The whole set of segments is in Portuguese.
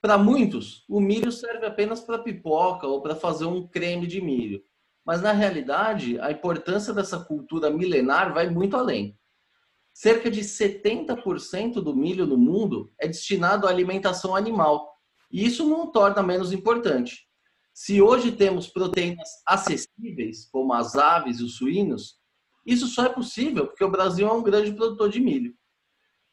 Para muitos, o milho serve apenas para pipoca ou para fazer um creme de milho. Mas na realidade, a importância dessa cultura milenar vai muito além. Cerca de 70% do milho no mundo é destinado à alimentação animal, e isso não o torna menos importante. Se hoje temos proteínas acessíveis, como as aves e os suínos, isso só é possível porque o Brasil é um grande produtor de milho.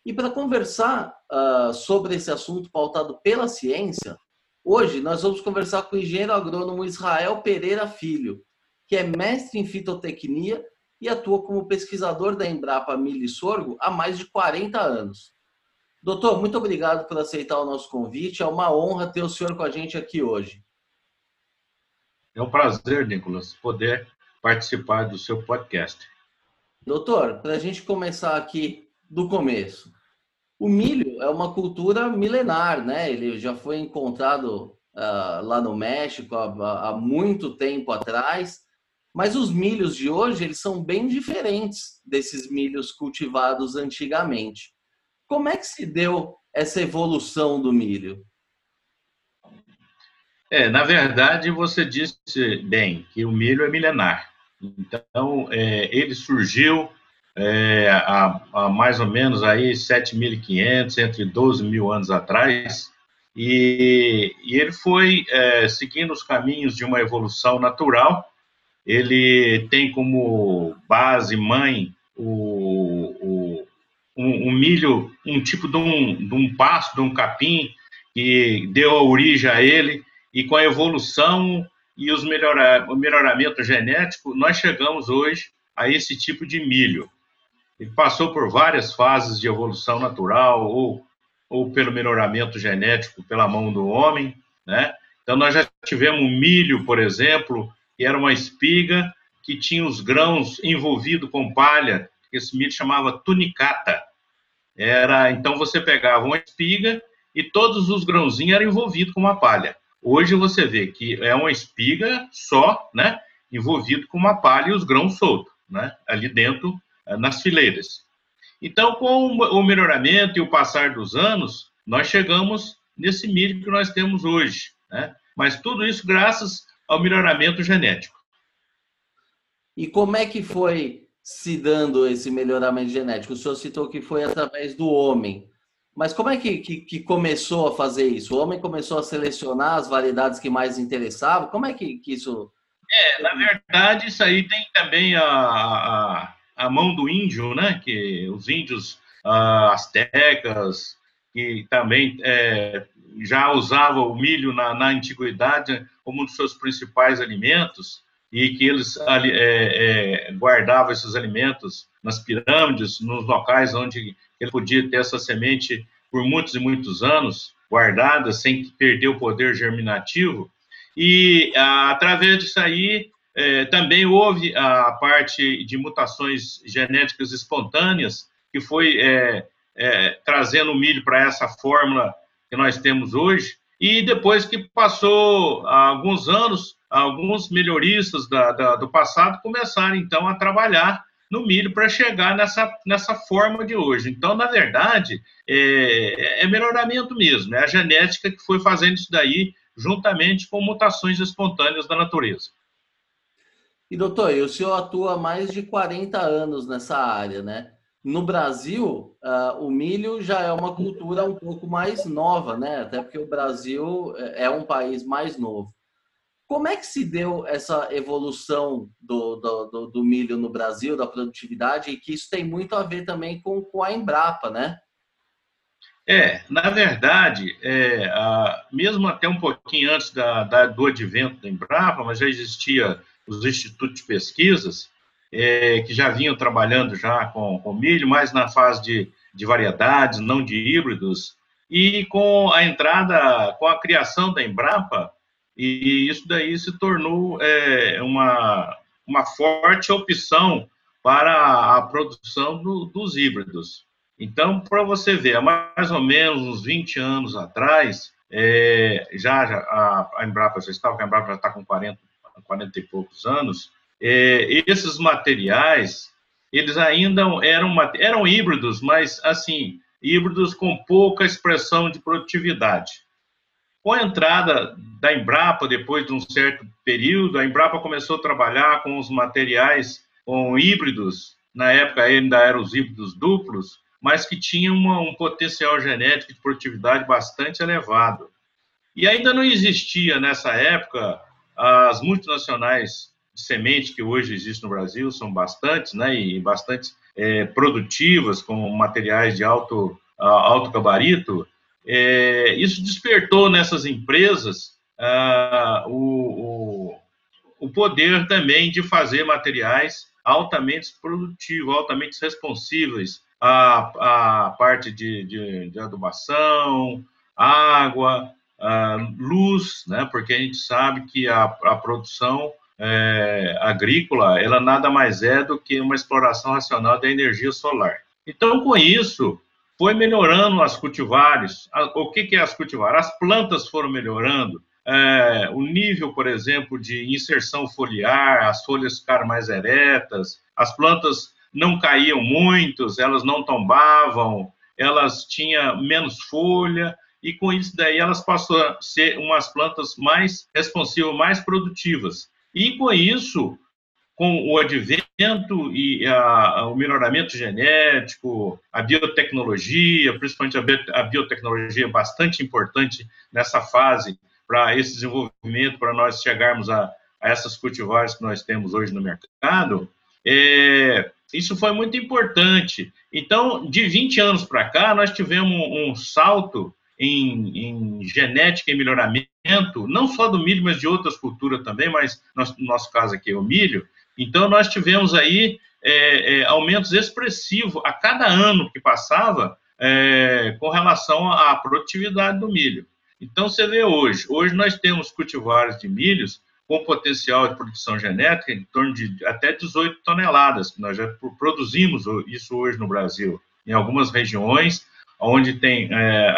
E para conversar uh, sobre esse assunto pautado pela ciência, hoje nós vamos conversar com o engenheiro agrônomo Israel Pereira Filho, que é mestre em fitotecnia e atua como pesquisador da Embrapa Milho e Sorgo há mais de 40 anos. Doutor, muito obrigado por aceitar o nosso convite. É uma honra ter o senhor com a gente aqui hoje. É um prazer, Nicolas, poder participar do seu podcast. Doutor, para a gente começar aqui do começo, o milho é uma cultura milenar, né? Ele já foi encontrado uh, lá no México há, há, muito tempo atrás, mas os milhos de hoje eles são bem diferentes desses milhos cultivados antigamente. Como é que se deu essa evolução do milho? É, na verdade, você disse bem que o milho é milenar. Então, é, ele surgiu é, há, há, mais ou menos aí 7.500, entre 12 mil anos atrás, e, e ele foi é, seguindo os caminhos de uma evolução natural. Ele tem como base mãe o, o um, um, milho, um tipo de um, de um pasto, de um capim, que deu origem a ele, e com a evolução e os melhora, o melhoramento genético, nós chegamos hoje a esse tipo de milho. Ele passou por várias fases de evolução natural ou, ou pelo melhoramento genético pela mão do homem, né? Então, nós já tivemos milho, por exemplo, que era uma espiga que tinha os grãos envolvidos com palha, esse milho chamava tunicata. Era, então, você pegava uma espiga e todos os grãozinhos eram envolvidos com uma palha. Hoje você vê que é uma espiga só, né, envolvido com uma palha e os grãos soltos, né, ali dentro, nas fileiras. Então, com o melhoramento e o passar dos anos, nós chegamos nesse milho que nós temos hoje, né? Mas tudo isso graças ao melhoramento genético. E como é que foi se dando esse melhoramento genético? O senhor citou que foi através do homem. Mas como é que, que, que, começou a fazer isso? O homem começou a selecionar as variedades que mais interessavam? Como é que, que isso. É, na verdade, isso aí tem também a, a, a mão do índio, né? Que os índios uh, astecas, que também é, já usavam o milho na, na, antiguidade como um dos seus principais alimentos e que eles é, é, guardavam esses alimentos nas pirâmides, nos locais onde ele podia ter essa semente por muitos e muitos anos guardada, sem perder o poder germinativo. E através disso aí, é, também houve a parte de mutações genéticas espontâneas, que foi é, é, trazendo o milho para essa fórmula que nós temos hoje. E depois que passou alguns anos, alguns melhoristas da, da, do passado começaram então a trabalhar no milho para chegar nessa, nessa forma de hoje. Então, na verdade, é, é, melhoramento mesmo, é a genética que foi fazendo isso daí juntamente com mutações espontâneas da natureza. E doutor, o senhor atua há mais de 40 anos nessa área, né? No Brasil, uh, o milho já é uma cultura um pouco mais nova, né? Até porque o Brasil é, é um país mais novo. Como é que se deu essa evolução do, do, do, do, milho no Brasil, da produtividade, e que isso tem muito a ver também com, com a Embrapa, né? É, na verdade, é, a, mesmo até um pouquinho antes da, da, do advento da Embrapa, mas já existia os institutos de pesquisas é, que já vinham trabalhando já com, com milho, mais na fase de, de variedades, não de híbridos, E com a entrada, com a criação da Embrapa, e isso daí se tornou é, uma, uma forte opção para a produção do, dos híbridos. Então, para você ver, há mais ou menos uns 20 anos atrás, é, já, já a, Embrapa já estava, a Embrapa já está com 40, 40 e poucos anos, é, esses materiais, eles ainda eram, eram híbridos, mas, assim, híbridos com pouca expressão de produtividade. Com a entrada da Embrapa, depois de um certo período, a Embrapa começou a trabalhar com os materiais com híbridos, na época ainda eram os híbridos duplos, mas que tinham um potencial genético de produtividade bastante elevado. E ainda não existia nessa época as multinacionais de semente que hoje existem no Brasil, são bastantes, né, e bastante é, produtivas, com materiais de alto, alto gabarito, é, isso despertou nessas empresas ah, o, o, o poder também de fazer materiais altamente produtivos, altamente responsíveis à, à parte de, de, de adubação, água, luz, né? porque a gente sabe que a, a produção é, agrícola, ela nada mais é do que uma exploração racional da energia solar. Então, com isso, foi melhorando as cultivares. O que, que é as cultivares? As plantas foram melhorando, é, o nível, por exemplo, de inserção foliar, as folhas ficaram mais eretas, as plantas não caíam muito, elas não tombavam, elas tinham menos folha, e com isso daí elas passaram a ser umas plantas mais responsivas, mais produtivas. E com isso, com o advento e a, o melhoramento genético, a biotecnologia, principalmente a, biotecnologia é bastante importante nessa fase para esse desenvolvimento, para nós chegarmos a, a, essas cultivares que nós temos hoje no mercado, é, isso foi muito importante. Então, de 20 anos para cá, nós tivemos um, um salto em, em, genética e melhoramento, não só do milho, mas de outras culturas também, mas no nosso caso aqui é o milho, então, nós tivemos aí é, é, aumentos expressivos a cada ano que passava é, com relação à produtividade do milho. Então, você vê hoje, hoje nós temos cultivares de milhos com potencial de produção genética em torno de até 18 toneladas, que nós já produzimos isso hoje no Brasil, em algumas regiões onde tem é,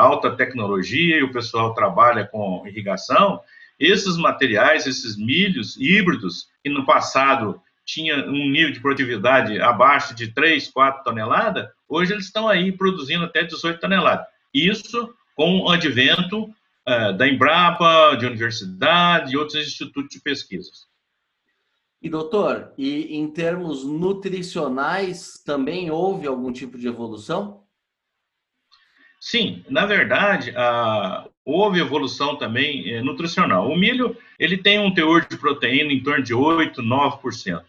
alta tecnologia e o pessoal trabalha com irrigação, esses materiais, esses milhos híbridos, que no passado tinha um nível de produtividade abaixo de 3, 4 toneladas, hoje eles estão aí produzindo até 18 toneladas. Isso com o advento uh, da Embrapa, de universidade e outros institutos de pesquisas. E doutor, e em termos nutricionais também houve algum tipo de evolução? Sim, na verdade, a, houve evolução também é, nutricional. O milho, ele tem um teor de proteína em torno de 8, 9%.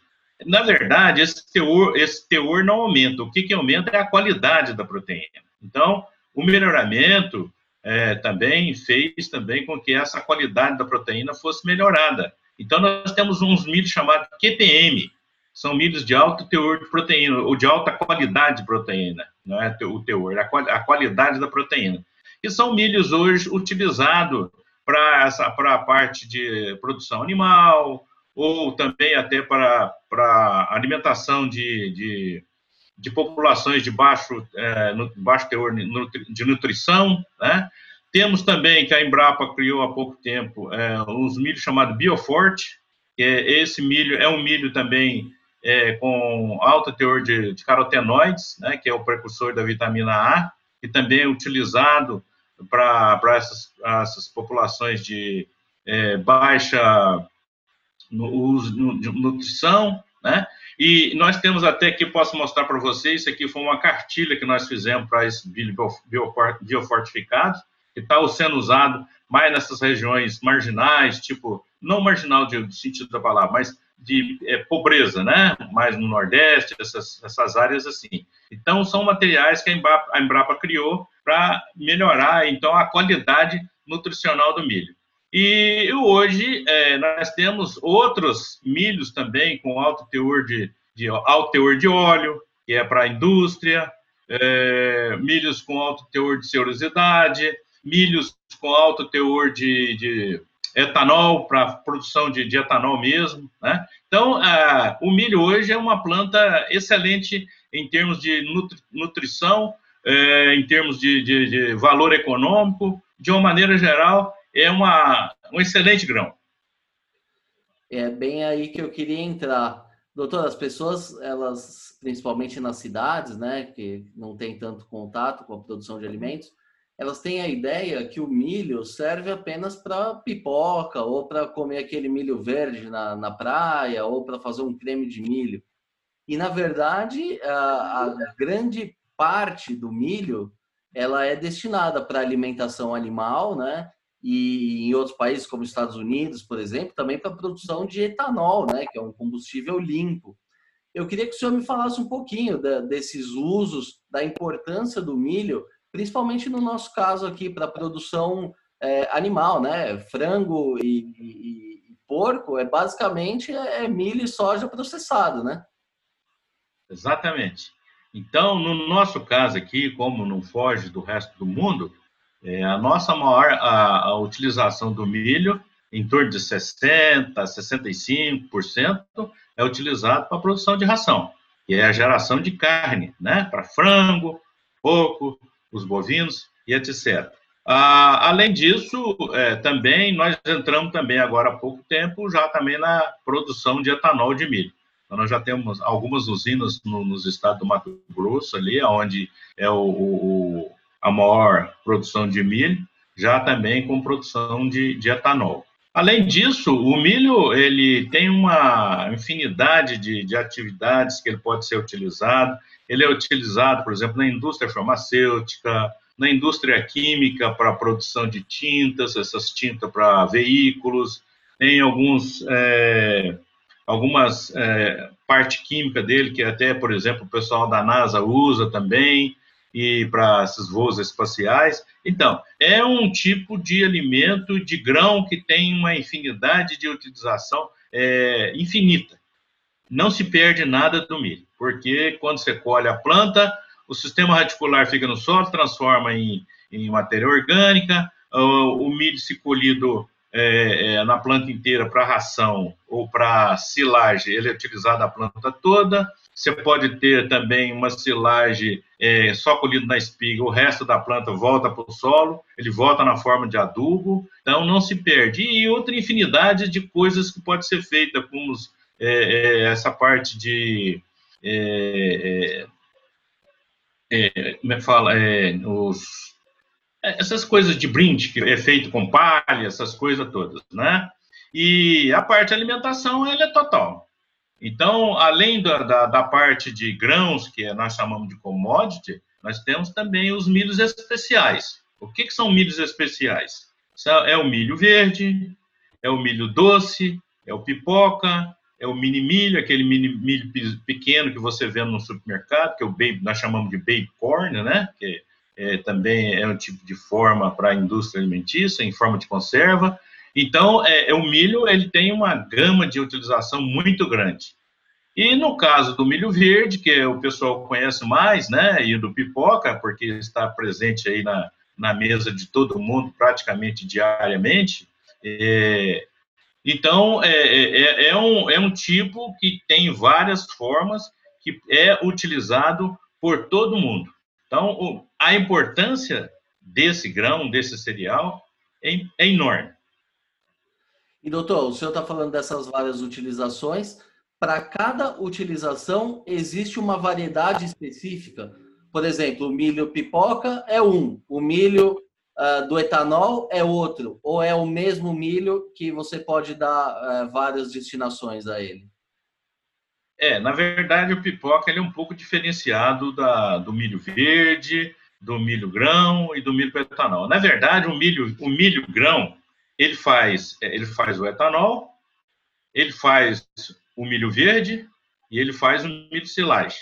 Na verdade, esse teor, esse teor não aumenta. O que, que aumenta é a qualidade da proteína. Então, o melhoramento é, também fez também com que essa qualidade da proteína fosse melhorada. Então, nós temos uns milhos chamados QTM, são milhos de alto teor de proteína, ou de alta qualidade de proteína, não é o teor, a qualidade da proteína. E são milhos hoje utilizados para a parte de produção animal, ou também até para, para alimentação de, de, de populações de baixo, é, baixo teor de nutrição, né? Temos também que a Embrapa criou há pouco tempo é, uns milhos chamados Bioforte, que é, esse milho é um milho também é, com alto teor de, de carotenoides, né, que é o precursor da vitamina A, e também é utilizado para essas, essas populações de é, baixa no uso no, de nutrição, né? E nós temos até que posso mostrar para vocês, isso aqui foi uma cartilha que nós fizemos para esse biofortificado, que está sendo usado mais nessas regiões marginais, tipo, não marginal de, de sentido da palavra, mas de é, pobreza, né? Mais no Nordeste, essas, essas áreas assim. Então, são materiais que a Embrapa, a Embrapa criou para melhorar, então, a qualidade nutricional do milho. E hoje é, nós temos outros milhos também com alto teor de, de alto teor de óleo, que é para a indústria. é, milhos com alto teor de serosidade, milhos com alto teor de, de etanol para produção de, de, etanol mesmo. Né? Então, a, o milho hoje é uma planta excelente em termos de nutri, nutrição, é, em termos de, de, de, valor econômico, de uma maneira geral, é uma, um excelente grão. É bem aí que eu queria entrar. Doutor, as pessoas, elas, principalmente nas cidades, né, que não tem tanto contato com a produção de alimentos, elas têm a ideia que o milho serve apenas para pipoca, ou para comer aquele milho verde na, na praia, ou para fazer um creme de milho. E, na verdade, a, a grande parte do milho ela é destinada para alimentação animal, né? e em outros países como Estados Unidos, por exemplo, também para produção de etanol, né, que é um combustível limpo. Eu queria que o senhor me falasse um pouquinho da, desses usos, da importância do milho, principalmente no nosso caso aqui para produção é, animal, né? Frango e, e, e, porco é basicamente é milho e soja processado, né? Exatamente. Então, no nosso caso aqui, como não foge do resto do mundo, é, a nossa maior a, a, utilização do milho, em torno de 60%, 65%, é utilizado para a produção de ração, que é a geração de carne, né? Para frango, porco, os bovinos e etc. Ah, além disso, é, também nós entramos também agora há pouco tempo já também na produção de etanol de milho. Então, nós já temos algumas usinas no, nos estados do Mato Grosso ali, onde é o, o a maior produção de milho, já também com produção de, de etanol. Além disso, o milho ele tem uma infinidade de, de, atividades que ele pode ser utilizado. Ele é utilizado, por exemplo, na indústria farmacêutica, na indústria química para produção de tintas, essas tintas para veículos, tem alguns é, algumas é, parte química dele que até, por exemplo, o pessoal da NASA usa também e para esses voos espaciais. Então, é um tipo de alimento de grão que tem uma infinidade de utilização é, infinita. Não se perde nada do milho, porque quando você colhe a planta, o sistema radicular fica no solo, transforma em, em matéria orgânica, o, milho se colhido é, é, na planta inteira para ração ou para silagem, ele é utilizado a planta toda. Você pode ter também uma silagem é, só colhido na espiga, o resto da planta volta para o solo, ele volta na forma de adubo, então não se perde. E outra infinidade de coisas que pode ser feita, como é, é, essa parte de. É, como é que fala? os, essas coisas de brinde, que é feito com palha, essas coisas todas, né? E a parte de alimentação, ela é total. Então, além da, da, da, parte de grãos, que nós chamamos de commodity, nós temos também os milhos especiais. O que, que são milhos especiais? É o milho verde, é o milho doce, é o pipoca, é o mini milho, aquele mini milho pequeno que você vê no supermercado, que é o baby, nós chamamos de baby corn, né? Que é, também é um tipo de forma para a indústria alimentícia, em forma de conserva. Então, é, é, o milho ele tem uma gama de utilização muito grande. E no caso do milho verde, que o pessoal conhece mais, né, e do pipoca, porque está presente aí na, na mesa de todo mundo praticamente diariamente, é, então é, é, é, um, é um tipo que tem várias formas, que é utilizado por todo mundo. Então, a importância desse grão, desse cereal, é, é enorme. E doutor, o senhor está falando dessas várias utilizações. Para cada utilização existe uma variedade específica. Por exemplo, o milho pipoca é um, o milho uh, do etanol é outro, ou é o mesmo milho que você pode dar uh, várias destinações a ele? É, na verdade, o pipoca ele é um pouco diferenciado da, do milho verde, do milho grão e do milho etanol. Na verdade, o milho, o milho grão ele faz, é, ele faz o etanol, ele faz o milho verde e ele faz o milho silagem.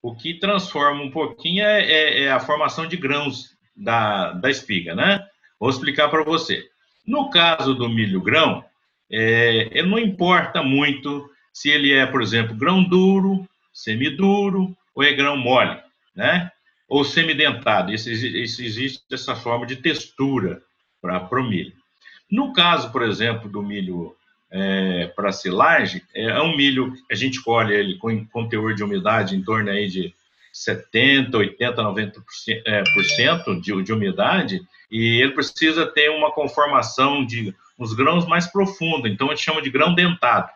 O que transforma um pouquinho é, é, é a formação de grãos da, da espiga, né? Vou explicar para você. No caso do milho grão, é, não importa muito se ele é, por exemplo, grão duro, semiduro ou é grão mole, né? ou semidentado. Isso, isso existe essa forma de textura para o milho. No caso, por exemplo, do milho é, para silagem, é, é um milho a gente colhe ele com, teor de umidade em torno aí de 70, 80, 90% é, por cento de, de umidade, e ele precisa ter uma conformação de uns grãos mais profundos, então a gente chama de grão dentado.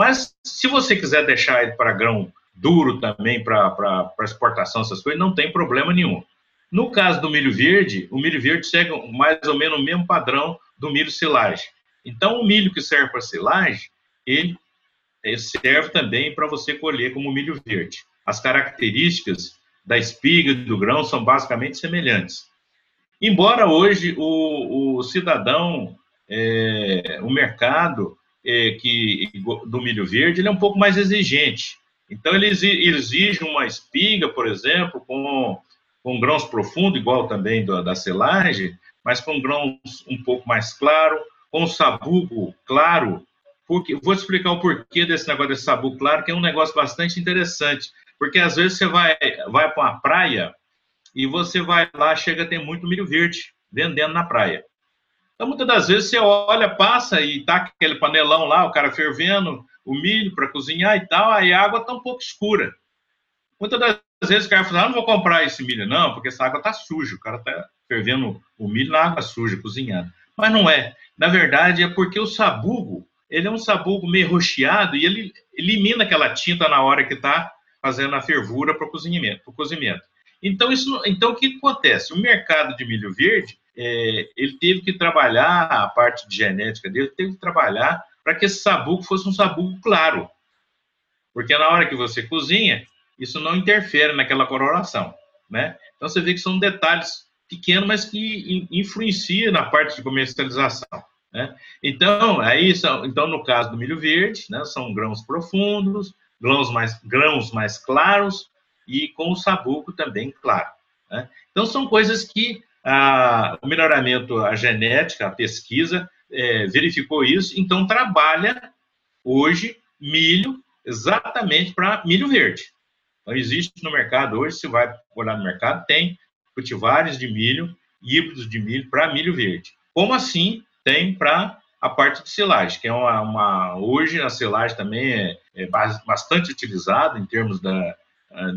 Mas se você quiser deixar ele para grão duro também, para exportação, essas coisas, não tem problema nenhum. No caso do milho verde, o milho verde segue mais ou menos o mesmo padrão do milho silagem. Então, o milho que serve para silagem, ele serve também para você colher como milho verde. As características da espiga do grão são basicamente semelhantes. Embora hoje o, o cidadão, é, o mercado é, que, do milho verde, ele é um pouco mais exigente. Então, ele exige uma espiga, por exemplo, com, com grãos profundos, igual também da, da selagem, mas com grãos um pouco mais claro, com sabugo claro. Porque, vou explicar o porquê desse negócio de sabugo claro, que é um negócio bastante interessante. Porque às vezes você vai, vai para uma praia e você vai lá, chega a ter muito milho verde vendendo na praia. Então, muitas das vezes você olha, passa e tá aquele panelão lá, o cara fervendo, o milho para cozinhar e tal, aí a água está um pouco escura. Muitas das vezes o cara fala, ah, não vou comprar esse milho, não, porque essa água está suja, o cara está fervendo o milho na água suja, cozinhando. Mas não é. Na verdade, é porque o sabugo, ele é um sabugo meio rocheado e ele elimina aquela tinta na hora que está fazendo a fervura para o cozimento. Então, isso, então, o que acontece? O mercado de milho verde, é, ele teve que trabalhar, a parte de genética dele, teve que trabalhar para que esse sabugo fosse um sabugo claro. Porque na hora que você cozinha, isso não interfere naquela coloração, né? Então você vê que são detalhes pequenos, mas que influenciam na parte de comercialização, né? Então, aí então no caso do milho verde, né, são grãos profundos, grãos mais grãos mais claros e com o sabugo também claro, né? Então são coisas que a, o melhoramento, a genética, a pesquisa é, verificou isso, então trabalha hoje milho exatamente para milho verde. Então, existe no mercado hoje, se vai olhar no mercado, tem cultivares de milho, híbridos de milho para milho verde. Como assim tem para a parte de silagem, que é uma, uma hoje a silagem também é, é, bastante utilizada em termos da,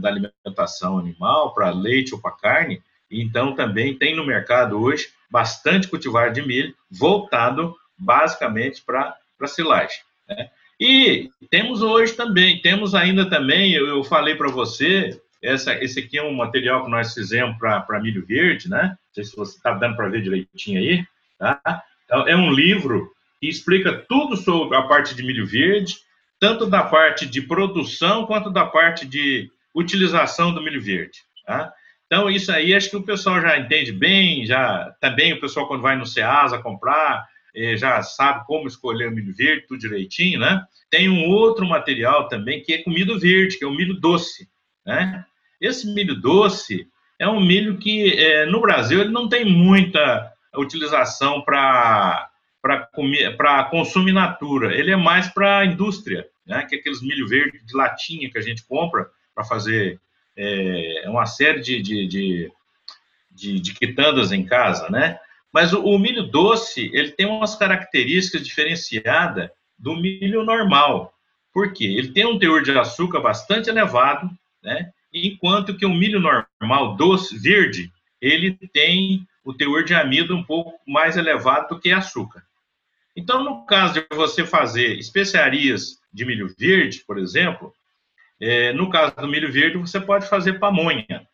da alimentação animal, para leite ou para carne, então também tem no mercado hoje bastante cultivar de milho voltado basicamente para silagem. Né? E temos hoje também, temos ainda também, eu, eu falei para você, essa, esse aqui é um material que nós fizemos para milho verde, né? Não sei se você está dando para ver direitinho aí, tá? Então, é um livro que explica tudo sobre a parte de milho verde, tanto da parte de produção quanto da parte de utilização do milho verde, tá? Então, isso aí acho que o pessoal já entende bem, já também o pessoal quando vai no Ceasa comprar, eh, já sabe como escolher o milho verde, tudo direitinho, né? Tem um outro material também que é com milho verde, que é o milho doce, né? Esse milho doce é um milho que é, no Brasil ele não tem muita utilização para para consumo in natura, ele é mais para a indústria, né? Que é aqueles milho verde de latinha que a gente compra para fazer é, uma série de, de, de, de, de quitandas em casa, né? Mas o, o, milho doce, ele tem umas características diferenciadas do milho normal. Por quê? Ele tem um teor de açúcar bastante elevado, né? Enquanto que o milho normal, doce, verde, ele tem o teor de amido um pouco mais elevado do que açúcar. Então, no caso de você fazer especiarias de milho verde, por exemplo, é, no caso do milho verde, você pode fazer pamonha,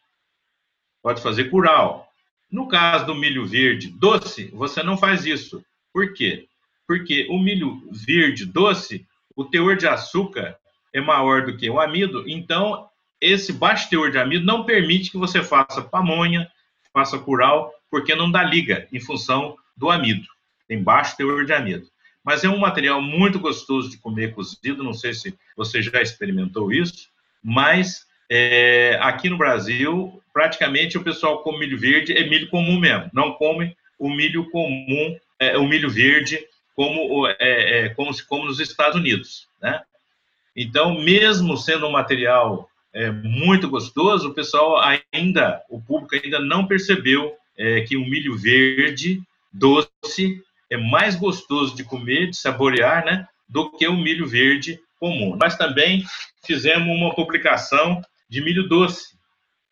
pode fazer curau. No caso do milho verde doce, você não faz isso. Por quê? Porque o milho verde doce, o teor de açúcar é maior do que o amido, então esse baixo teor de amido não permite que você faça pamonha, faça curau, porque não dá liga em função do amido. Tem baixo teor de amido mas é um material muito gostoso de comer cozido. Não sei se você já experimentou isso, mas é, aqui no Brasil, praticamente o pessoal come milho verde, é milho comum mesmo, não come o milho comum, é, o milho verde, como, é, é como, nos Estados Unidos, né? Então, mesmo sendo um material é, muito gostoso, o pessoal ainda, o público ainda não percebeu é, que o milho verde doce é mais gostoso de comer, de saborear, né, do que o milho verde comum. Nós também fizemos uma publicação de milho doce.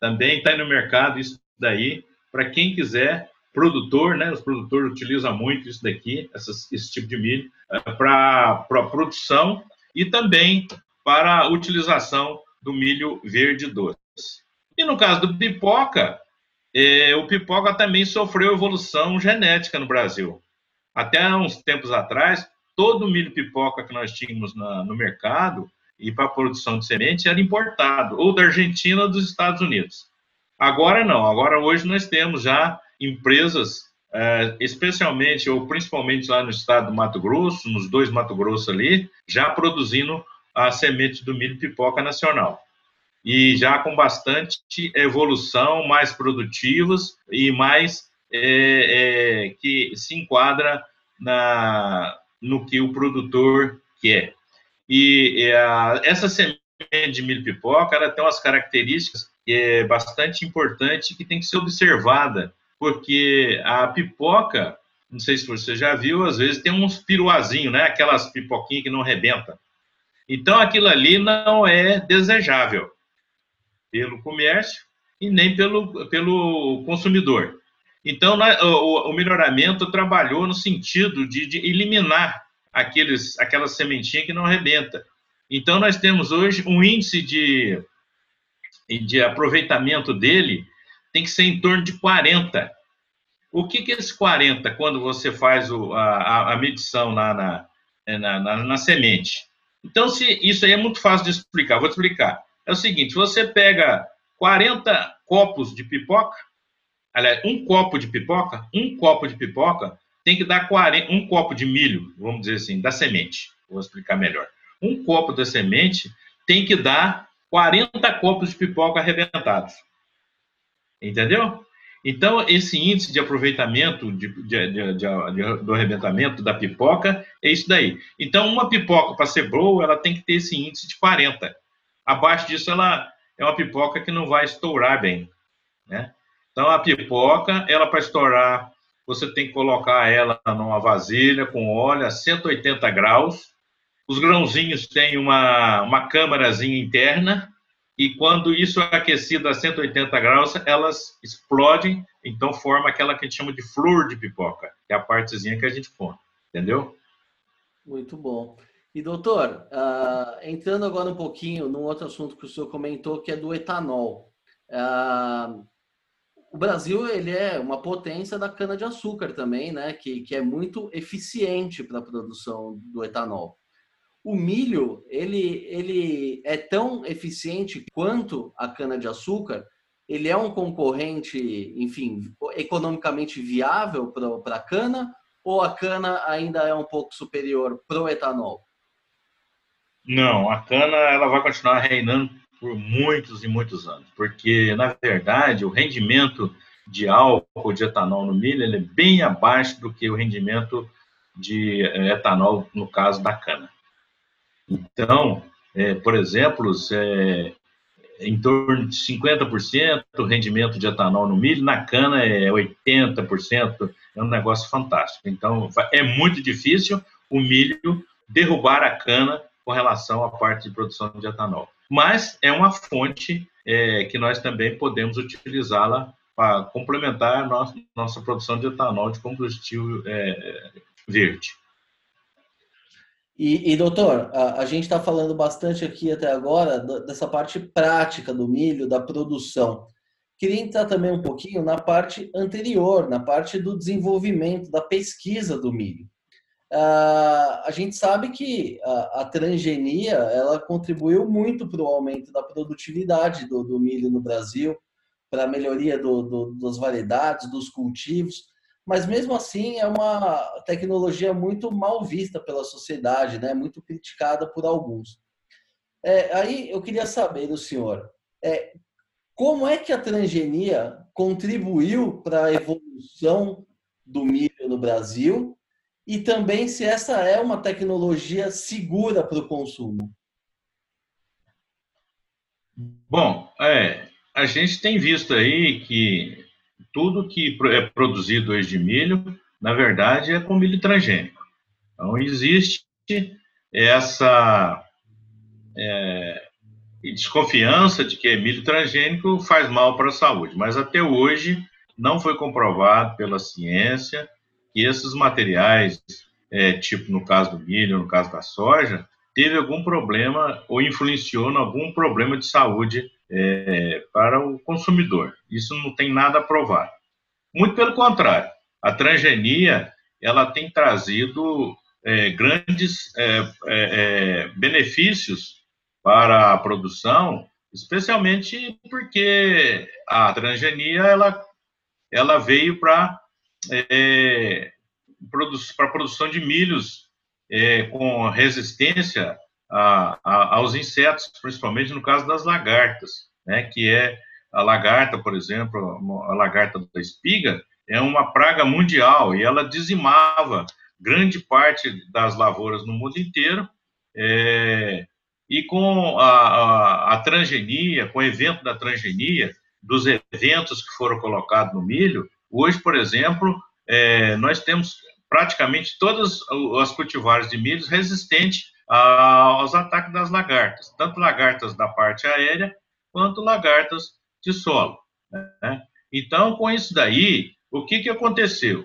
Também está no mercado isso daí, para quem quiser, produtor, né? Os produtores utilizam muito isso daqui, essas, esse tipo de milho, é, para produção e também para a utilização do milho verde doce. E no caso do pipoca, é, o pipoca também sofreu evolução genética no Brasil. Até uns tempos atrás, todo o milho pipoca que nós tínhamos na, no mercado e para a produção de semente era importado, ou da Argentina ou dos Estados Unidos. Agora não, agora hoje nós temos já empresas, é, especialmente ou principalmente lá no estado do Mato Grosso, nos dois Mato Grosso ali, já produzindo a semente do milho pipoca nacional. E já com bastante evolução, mais produtivos e mais é, é, que se enquadra na, no que o produtor quer. E é, essa semente de milho pipoca ela tem umas características é bastante importante que tem que ser observada, porque a pipoca, não sei se você já viu, às vezes tem uns piruazinhos, né? Aquelas pipoquinhas que não rebenta. Então aquilo ali não é desejável pelo comércio e nem pelo, pelo consumidor. Então, o, o melhoramento trabalhou no sentido de, eliminar aqueles, aquela sementinha que não arrebenta. Então, nós temos hoje um índice de, de aproveitamento dele tem que ser em torno de 40. O que, que é esse 40 quando você faz o, a, a medição na, na, na, na, na semente? Então, se isso aí é muito fácil de explicar, vou te explicar. É o seguinte: você pega 40 copos de pipoca, aliás, um copo de pipoca, um copo de pipoca tem que dar 40, um copo de milho, vamos dizer assim, da semente. Vou explicar melhor. Um copo da semente tem que dar 40 copos de pipoca arrebentados. Entendeu? Então, esse índice de aproveitamento de, de, de, do arrebentamento da pipoca é isso daí. Então, uma pipoca, para ser boa, ela tem que ter esse índice de 40. Abaixo disso, ela é uma pipoca que não vai estourar bem. Né? Então, a pipoca, ela para estourar, você tem que colocar ela numa vasilha com óleo a 180 graus. Os grãozinhos têm uma, uma câmarazinha interna, e quando isso é aquecido a 180 graus, elas explodem, então forma aquela que a gente chama de flor de pipoca, que é a partezinha que a gente come, entendeu? Muito bom. E doutor, uh, entrando agora um pouquinho num outro assunto que o senhor comentou, que é do etanol. Uh, o Brasil ele é uma potência da cana de açúcar também, né? Que, que é muito eficiente para a produção do etanol o milho ele, ele é tão eficiente quanto a cana-de-açúcar, ele é um concorrente, enfim, economicamente viável para a cana, ou a cana ainda é um pouco superior para o etanol? Não, a cana ela vai continuar reinando por muitos e muitos anos, porque na verdade o rendimento de álcool de etanol no milho ele é bem abaixo do que o rendimento de eh, etanol no caso da cana. Então, é, por exemplo, é, em torno de 50% o rendimento de etanol no milho, na cana é 80%, é um negócio fantástico. Então, é muito difícil o milho derrubar a cana com relação à parte de produção de etanol. Mas é uma fonte é, que nós também podemos utilizá-la para complementar a nossa, nossa produção de etanol de combustível é, verde. E, e doutor, a, a gente está falando bastante aqui até agora dessa parte prática do milho, da produção. Queria entrar também um pouquinho na parte anterior, na parte do desenvolvimento, da pesquisa do milho. Uh, a gente sabe que a, a, transgenia ela contribuiu muito para o aumento da produtividade do, do milho no Brasil, para a melhoria do, do, das variedades, dos cultivos mas mesmo assim é uma tecnologia muito mal vista pela sociedade, né? muito criticada por alguns. É, aí eu queria saber do senhor, é, como é que a transgenia contribuiu para a evolução do milho no Brasil e também se essa é uma tecnologia segura para o consumo? Bom, é, a gente tem visto aí que tudo que é produzido hoje de milho, na verdade, é com milho transgênico. Então, existe essa é, desconfiança de que milho transgênico faz mal para a saúde, mas até hoje não foi comprovado pela ciência esses materiais, é, tipo no caso do milho, no caso da soja, teve algum problema ou influenciou em algum problema de saúde é, para o consumidor. Isso não tem nada provado. Muito pelo contrário, a transgenia ela tem trazido é, grandes é, é, é benefícios para a produção, especialmente porque a transgenia ela, ela veio para é, para produção de milhos é, com resistência a, a, aos insetos, principalmente no caso das lagartas, né, que é a lagarta, por exemplo, a lagarta da espiga, é uma praga mundial e ela dizimava grande parte das lavouras no mundo inteiro. É, e com a, a, a, transgenia, com o evento da transgenia, dos eventos que foram colocados no milho, hoje, por exemplo, é, nós temos praticamente todas as cultivares de milho resistentes aos ataques das lagartas, tanto lagartas da parte aérea quanto lagartas de solo. Né? Então, com isso daí, o que, que aconteceu?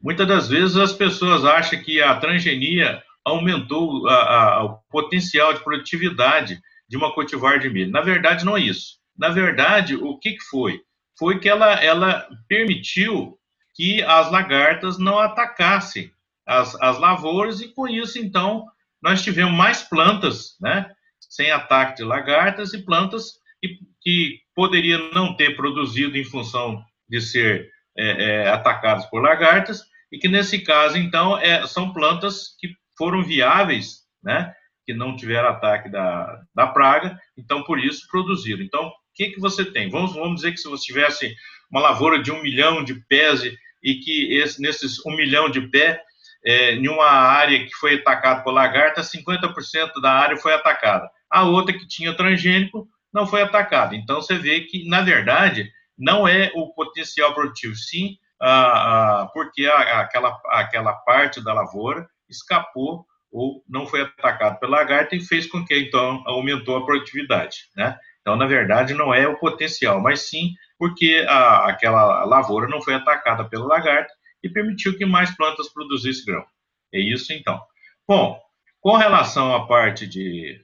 Muitas das vezes as pessoas acham que a transgenia aumentou a, a, o potencial de produtividade de uma cultivar de milho. Na verdade, não é isso. Na verdade, o que, que foi? Foi que ela, ela permitiu que as lagartas não atacassem as, as lavouras e, com isso, então, nós tivemos mais plantas, né, sem ataque de lagartas e plantas que, que poderiam não ter produzido em função de ser é, é, atacadas por lagartas e que, nesse caso, então, é, são plantas que foram viáveis, né, que não tiveram ataque da, da praga, então, por isso, produziram. Então, que, que você tem? Vamos, vamos dizer que se você tivesse uma lavoura de um milhão de pés e, que esse, nesses um milhão de pé, é, em uma área que foi atacada por lagarta, 50% da área foi atacada. A outra que tinha transgênico não foi atacada. Então, você vê que, na verdade, não é o potencial produtivo, sim, ah, ah, porque a, aquela, aquela parte da lavoura escapou ou não foi atacado pela lagarta e fez com que, então, aumentou a produtividade, né? Então, na verdade, não é o potencial, mas sim porque a, aquela lavoura não foi atacada pela lagarta e permitiu que mais plantas produzissem grão. É isso, então. Bom, com relação à parte de,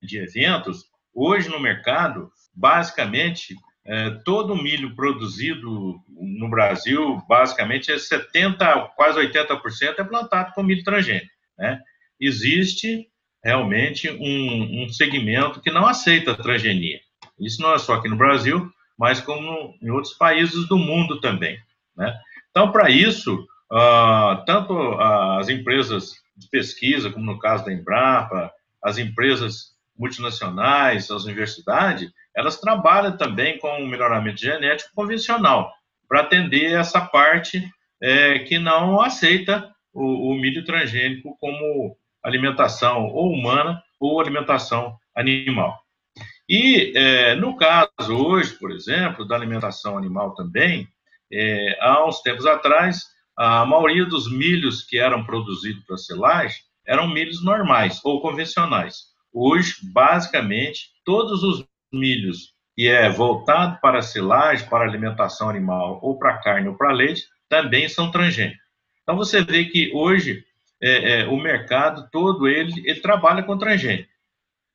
de eventos, hoje no mercado, basicamente, é, todo o milho produzido no Brasil, basicamente, é 70%, quase 80% é plantado com milho transgênico. Né? Existe realmente um, um segmento que não aceita transgenia. Isso não é só aqui no Brasil, mas como em outros países do mundo também. Né? Então, para isso, uh, tanto as empresas de pesquisa, como no caso da Embrapa, as empresas multinacionais, as universidades, elas trabalham também com o melhoramento genético convencional, para atender essa parte é, que não aceita o, o milho transgênico como alimentação ou humana ou alimentação animal. E é, no caso hoje, por exemplo, da alimentação animal também, é, há uns tempos atrás, a maioria dos milhos que eram produzidos para selagem eram milhos normais ou convencionais. Hoje, basicamente, todos os milhos que é voltado para silagem, para alimentação animal, ou para carne ou para leite, também são transgênicos. Então você vê que hoje é, é, o mercado todo ele, ele trabalha com transgênico.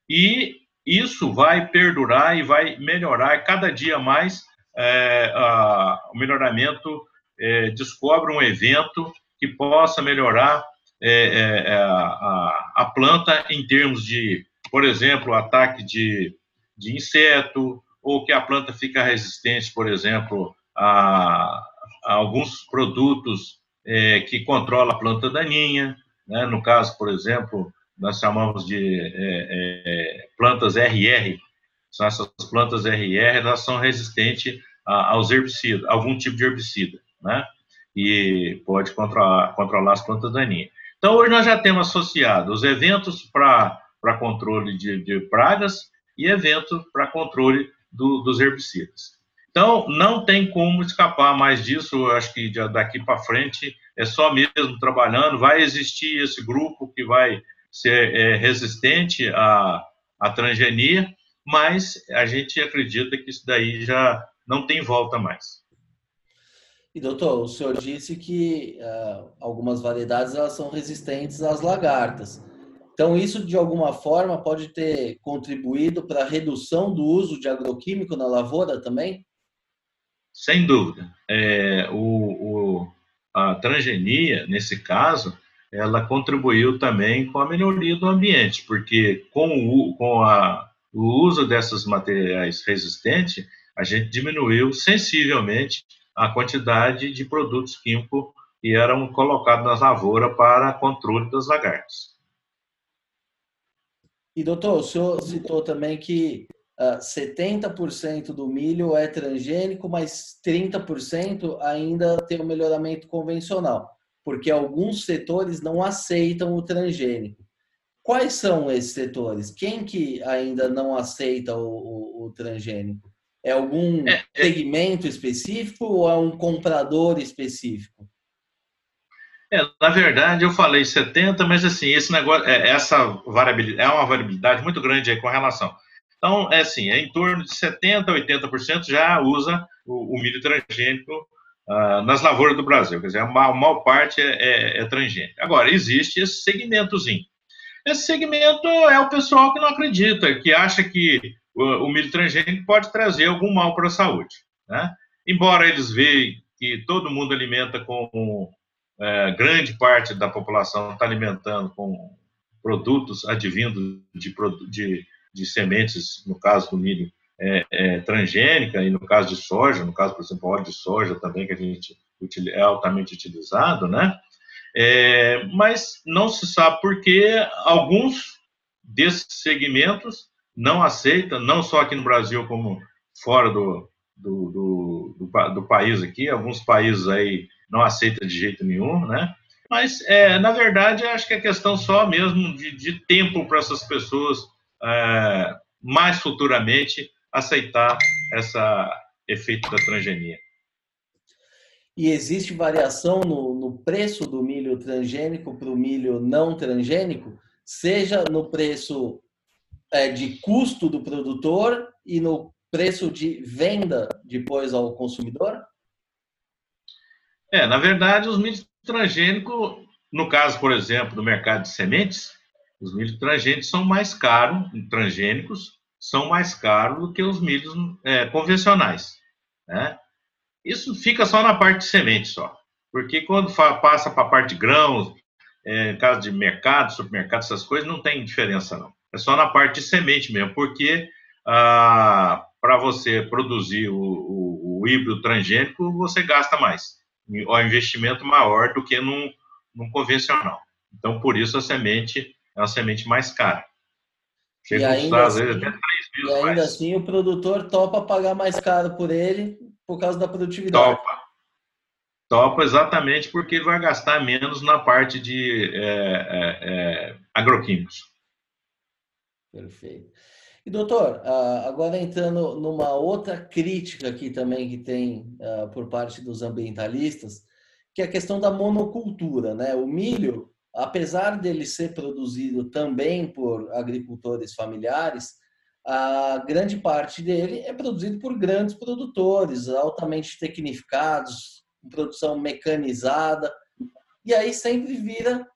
E isso vai perdurar e vai melhorar cada dia mais é, a, o melhoramento é, descobre um evento que possa melhorar é, é, a, a, planta em termos de, por exemplo, ataque de de inseto, ou que a planta fica resistente, por exemplo, a, a alguns produtos é, que controlam a planta daninha. Né? No caso, por exemplo, nós chamamos de é, é, plantas RR, são essas plantas RR, elas são resistentes a, aos herbicidas, algum tipo de herbicida, né? E pode controlar, controlar as plantas daninhas. Então, hoje nós já temos associado os eventos para controle de, de pragas e evento para controle do, dos herbicidas. Então, não tem como escapar mais disso, eu acho que daqui para frente é só mesmo trabalhando, vai existir esse grupo que vai ser é, resistente à, à transgenia, mas a gente acredita que isso daí já não tem volta mais. E doutor, o senhor disse que uh, algumas variedades elas são resistentes às lagartas. Então, isso de alguma forma pode ter contribuído para a redução do uso de agroquímico na lavoura também? Sem dúvida. É, o, o, a transgenia, nesse caso, ela contribuiu também com a melhoria do ambiente, porque com o, com a, o uso desses materiais resistentes, a gente diminuiu sensivelmente a quantidade de produtos químicos que eram colocados nas lavouras para controle das lagartas. E, doutor, o senhor citou também que uh, ah, 70% do milho é transgênico, mas 30% ainda tem o melhoramento convencional, porque alguns setores não aceitam o transgênico. Quais são esses setores? Quem que ainda não aceita o, o, o transgênico? É algum é, é, segmento específico ou é um comprador específico? É, na verdade, eu falei 70, mas assim, esse negócio, é, essa variabilidade, é uma variabilidade muito grande aí com relação. Então, é assim, é em torno de 70%, 80% já usa o, o milho transgênico uh, nas lavouras do Brasil. Quer dizer, a maior, a maior parte é, é, é transgênico. Agora, existe esse segmentozinho. Esse segmento é o pessoal que não acredita, que acha que o, milho transgênico pode trazer algum mal para a saúde. Né? Embora eles vejam que todo mundo alimenta com é, grande parte da população está alimentando com produtos advindos de, de, de, sementes, no caso do milho, é, é, transgênica, e no caso de soja, no caso, por exemplo, óleo de soja também, que a gente é altamente utilizado, né? É, mas não se sabe por que alguns desses segmentos não aceita, não só aqui no Brasil, como fora do, do, do, do, do país aqui, alguns países aí não aceita de jeito nenhum, né? Mas, é, na verdade, acho que é questão só mesmo de, de tempo para essas pessoas é, mais futuramente aceitar essa efeito da transgenia. E existe variação no, no preço do milho transgênico para o milho não transgênico, seja no preço é, de custo do produtor e no preço de venda depois ao consumidor? É, na verdade, os milhos transgênicos, no caso, por exemplo, do mercado de sementes, os milhos transgênicos são mais caros, transgênicos, são mais caros do que os milhos é, convencionais. Né? Isso fica só na parte de semente só. Porque quando passa para a parte de grãos, é, caso de mercado, supermercado, essas coisas, não tem diferença não. É só na parte de semente mesmo, porque ah, para você produzir o, o, o, híbrido transgênico, você gasta mais. O investimento maior do que num, num convencional. Então, por isso, a semente é uma semente mais cara. Chega e ainda, custar, assim, vezes, até e ainda mais. assim, o produtor topa pagar mais caro por ele por causa da produtividade. Topa. Topa exatamente porque ele vai gastar menos na parte de é, é, é, agroquímicos. Perfeito. E doutor, ah, agora entrando numa outra crítica aqui também que tem ah, por parte dos ambientalistas, que é a questão da monocultura, né? O milho, apesar dele ser produzido também por agricultores familiares, a grande parte dele é produzido por grandes produtores, altamente tecnificados, produção mecanizada, e aí sempre vira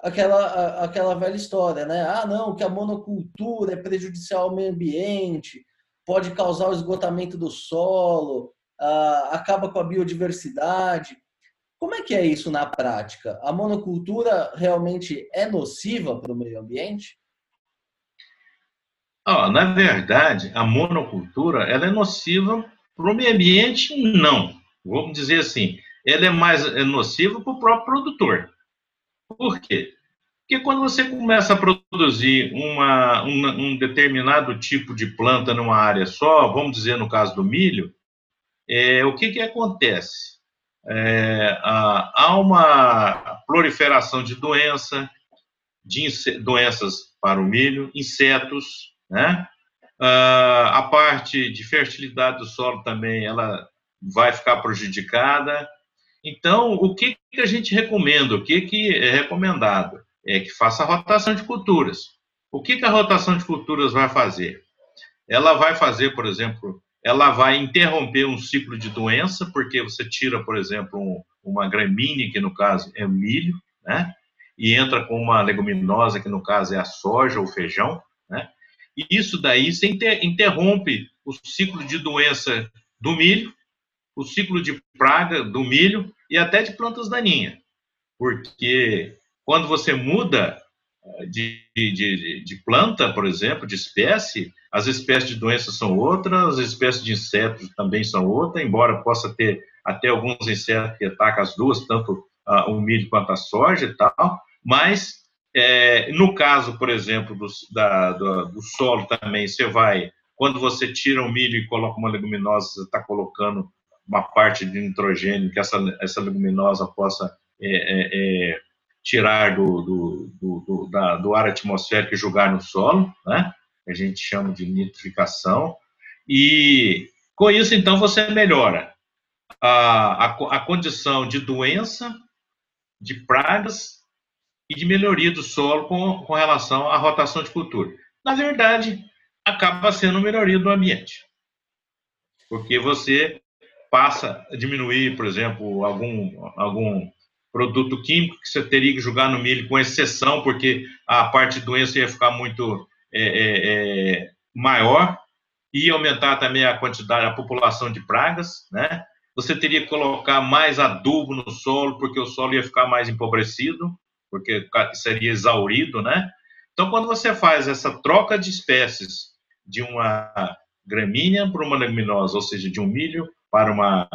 aquela, aquela velha história, né? Ah, não, que a monocultura é prejudicial ao meio ambiente, pode causar o esgotamento do solo, ah, acaba com a biodiversidade. Como é que é isso na prática? A monocultura realmente é nociva para o meio ambiente? Oh, na verdade, a monocultura ela é nociva para o meio ambiente? Não. Vamos dizer assim, ela é mais é nociva para o próprio produtor. Por quê? Porque quando você começa a produzir uma, um determinado tipo de planta numa área só, vamos dizer no caso do milho, é, o que, que acontece? É, há uma proliferação de doença, de doenças para o milho, insetos, né? Uh, a parte de fertilidade do solo também ela vai ficar prejudicada. Então, o que, que a gente recomenda? O que, que é recomendado? É que faça a rotação de culturas. O que, que a rotação de culturas vai fazer? Ela vai fazer, por exemplo, ela vai interromper um ciclo de doença, porque você tira, por exemplo, um, uma gramínea, que no caso é o milho, né? E entra com uma leguminosa, que no caso é a soja ou feijão, né? E isso daí você interrompe o ciclo de doença do milho, o ciclo de praga do milho e até de plantas daninhas. Porque quando você muda de, de, de, planta, por exemplo, de espécie, as espécies de doenças são outras, as espécies de insetos também são outras, embora possa ter até alguns insetos que atacam as duas, tanto uh, o milho quanto a soja e tal, mas é, no caso, por exemplo, do, da, do, do, solo também, você vai, quando você tira o milho e coloca uma leguminosa, você está colocando uma parte de nitrogênio que essa, essa leguminosa possa é, é, é tirar do, do, do, da, do ar atmosférico e jogar no solo, né? a gente chama de nitrificação, e com isso, então, você melhora a, a, a condição de doença, de pragas e de melhoria do solo com, com relação à rotação de cultura. Na verdade, acaba sendo melhoria do ambiente, porque você passa a diminuir, por exemplo, algum, algum produto químico que você teria que jogar no milho, com exceção, porque a parte de doença ia ficar muito é, é, é, maior, e aumentar também a quantidade, a população de pragas, né? Você teria que colocar mais adubo no solo, porque o solo ia ficar mais empobrecido, porque seria exaurido, né? Então, quando você faz essa troca de espécies de uma gramínea para uma leguminosa, ou seja, de um milho para uma,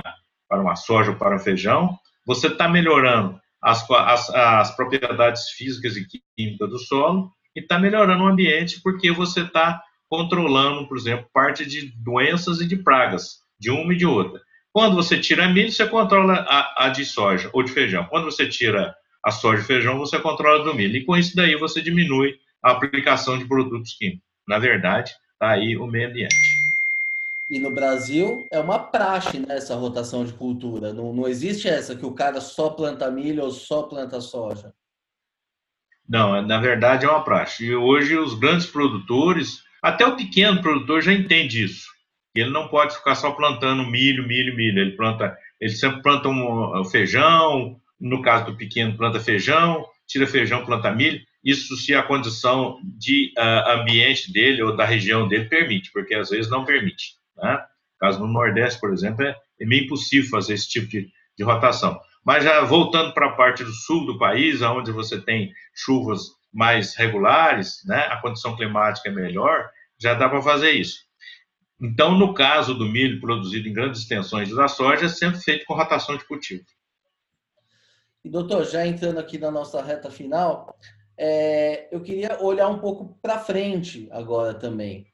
para uma soja ou para um feijão, você está melhorando as, as, as, propriedades físicas e químicas do solo e está melhorando o ambiente porque você está controlando, por exemplo, parte de doenças e de pragas, de uma e de outra. Quando você tira milho, você controla a, a de soja ou de feijão. Quando você tira a soja e feijão, você controla do milho. E com isso daí você diminui a aplicação de produtos químicos. Na verdade, está aí o meio ambiente. E no Brasil é uma praxe né, essa rotação de cultura. Não, não existe essa que o cara só planta milho ou só planta soja. Não, na verdade é uma praxe. E hoje os grandes produtores, até o pequeno produtor já entende isso. Ele não pode ficar só plantando milho, milho, milho. Ele planta, ele sempre planta um feijão, no caso do pequeno planta feijão, tira feijão, planta milho. Isso se a condição de uh, ambiente dele ou da região dele permite, porque às vezes não permite. Né? Caso no Nordeste, por exemplo, é, é meio impossível fazer esse tipo de, de rotação. Mas já voltando para a parte do sul do país, onde você tem chuvas mais regulares, né, a condição climática é melhor, já dá para fazer isso. Então, no caso do milho produzido em grandes extensões da soja, é sempre feito com rotação de cultivo. E, doutor, já entrando aqui na nossa reta final, é, eu queria olhar um pouco para frente agora também.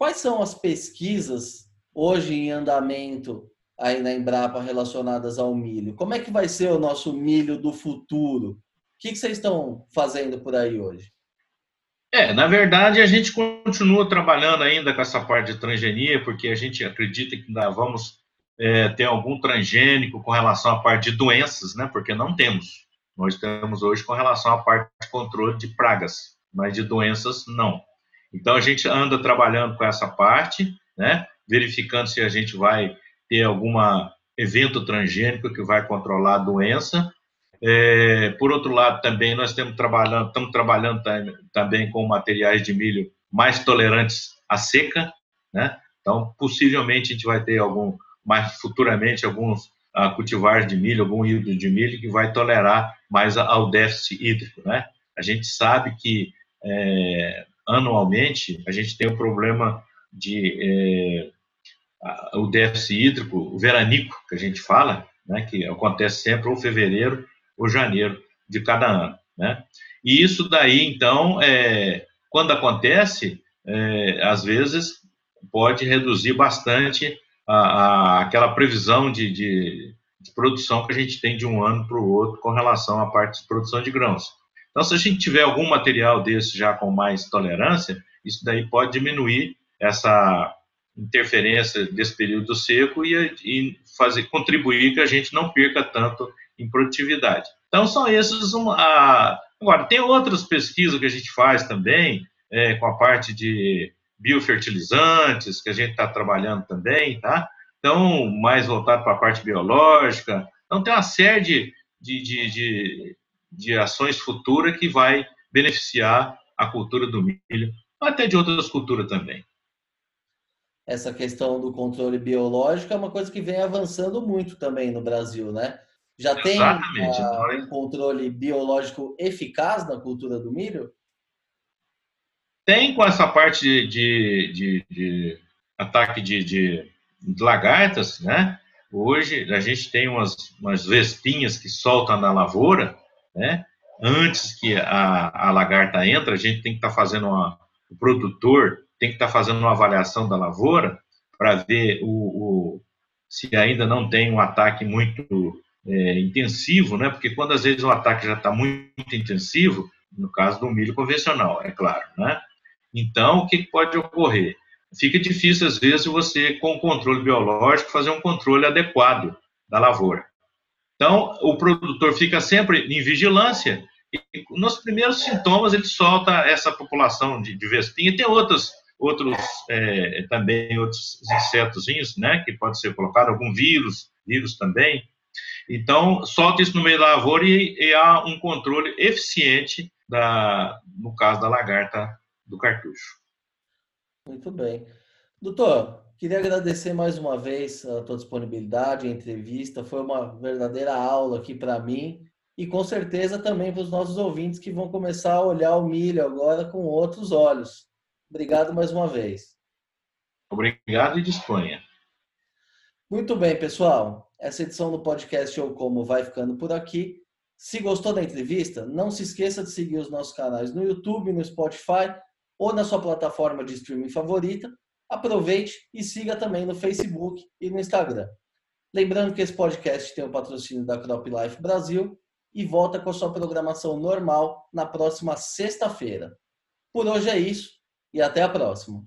Quais são as pesquisas hoje em andamento aí na Embrapa relacionadas ao milho? Como é que vai ser o nosso milho do futuro? O que, que vocês estão fazendo por aí hoje? É, na verdade, a gente continua trabalhando ainda com essa parte de transgenia, porque a gente acredita que ainda vamos é, ter algum transgênico com relação à parte de doenças, né? Porque não temos. Nós temos hoje com relação à parte de controle de pragas, mas de doenças não. Então a gente anda trabalhando com essa parte, né? verificando se a gente vai ter algum evento transgênico que vai controlar a doença. É, por outro lado, também nós estamos trabalhando, estamos trabalhando também com materiais de milho mais tolerantes à seca, né? Então, possivelmente a gente vai ter algum, mais futuramente alguns uh, cultivares de milho, algum híbrido de milho que vai tolerar mais ao déficit hídrico, né? A gente sabe que é, anualmente, a gente tem o problema de é, o déficit hídrico, o veranico, que a gente fala, né, que acontece sempre ou fevereiro ou janeiro de cada ano. Né? E isso daí, então, é, quando acontece, é, às vezes pode reduzir bastante a, a, aquela previsão de, de, de, produção que a gente tem de um ano para o outro com relação à parte de produção de grãos. Então, se a gente tiver algum material desse já com mais tolerância, isso daí pode diminuir essa interferência desse período seco e, e fazer contribuir que a gente não perca tanto em produtividade. Então, são esses. Uma, agora, tem outras pesquisas que a gente faz também, é, com a parte de biofertilizantes, que a gente está trabalhando também, tá? Então, mais voltado para a parte biológica. Então, tem uma série de, de, de, de, de ações futuras que vai beneficiar a cultura do milho, até de outras culturas também essa questão do controle biológico é uma coisa que vem avançando muito também no Brasil, né? Já tem uh, um controle biológico eficaz na cultura do milho? Tem com essa parte de, de, de, de ataque de, de, lagartas, né? Hoje a gente tem umas, umas vespinhas que soltam na lavoura, né? Antes que a, a lagarta entre, a gente tem que estar tá fazendo uma, o produtor tem que estar tá fazendo uma avaliação da lavoura para ver o, o, se ainda não tem um ataque muito é, intensivo, né? Porque quando às vezes o ataque já está muito intensivo, no caso do milho convencional, é claro, né? Então, o que pode ocorrer? Fica difícil, às vezes, você, com o controle biológico, fazer um controle adequado da lavoura. Então, o produtor fica sempre em vigilância e nos primeiros sintomas ele solta essa população de, de vespinha. Tem outros, outros é, também outros insetozinhos, né, que pode ser colocado algum vírus, vírus também. Então, solta isso no meio da lavoura e, e há um controle eficiente, da, no caso da lagarta do cartucho. Muito bem. Doutor, queria agradecer mais uma vez a tua disponibilidade, a entrevista. Foi uma verdadeira aula aqui para mim e com certeza também para os nossos ouvintes que vão começar a olhar o milho agora com outros olhos. Obrigado mais uma vez. Obrigado e disponha. Muito bem, pessoal. Essa edição do podcast ou Como vai ficando por aqui. Se gostou da entrevista, não se esqueça de seguir os nossos canais no YouTube, no Spotify ou na sua plataforma de streaming favorita. Aproveite e siga também no Facebook e no Instagram. Lembrando que esse podcast tem o patrocínio da Crop Life Brasil e volta com a sua programação normal na próxima sexta-feira. Por hoje é isso e até a próxima.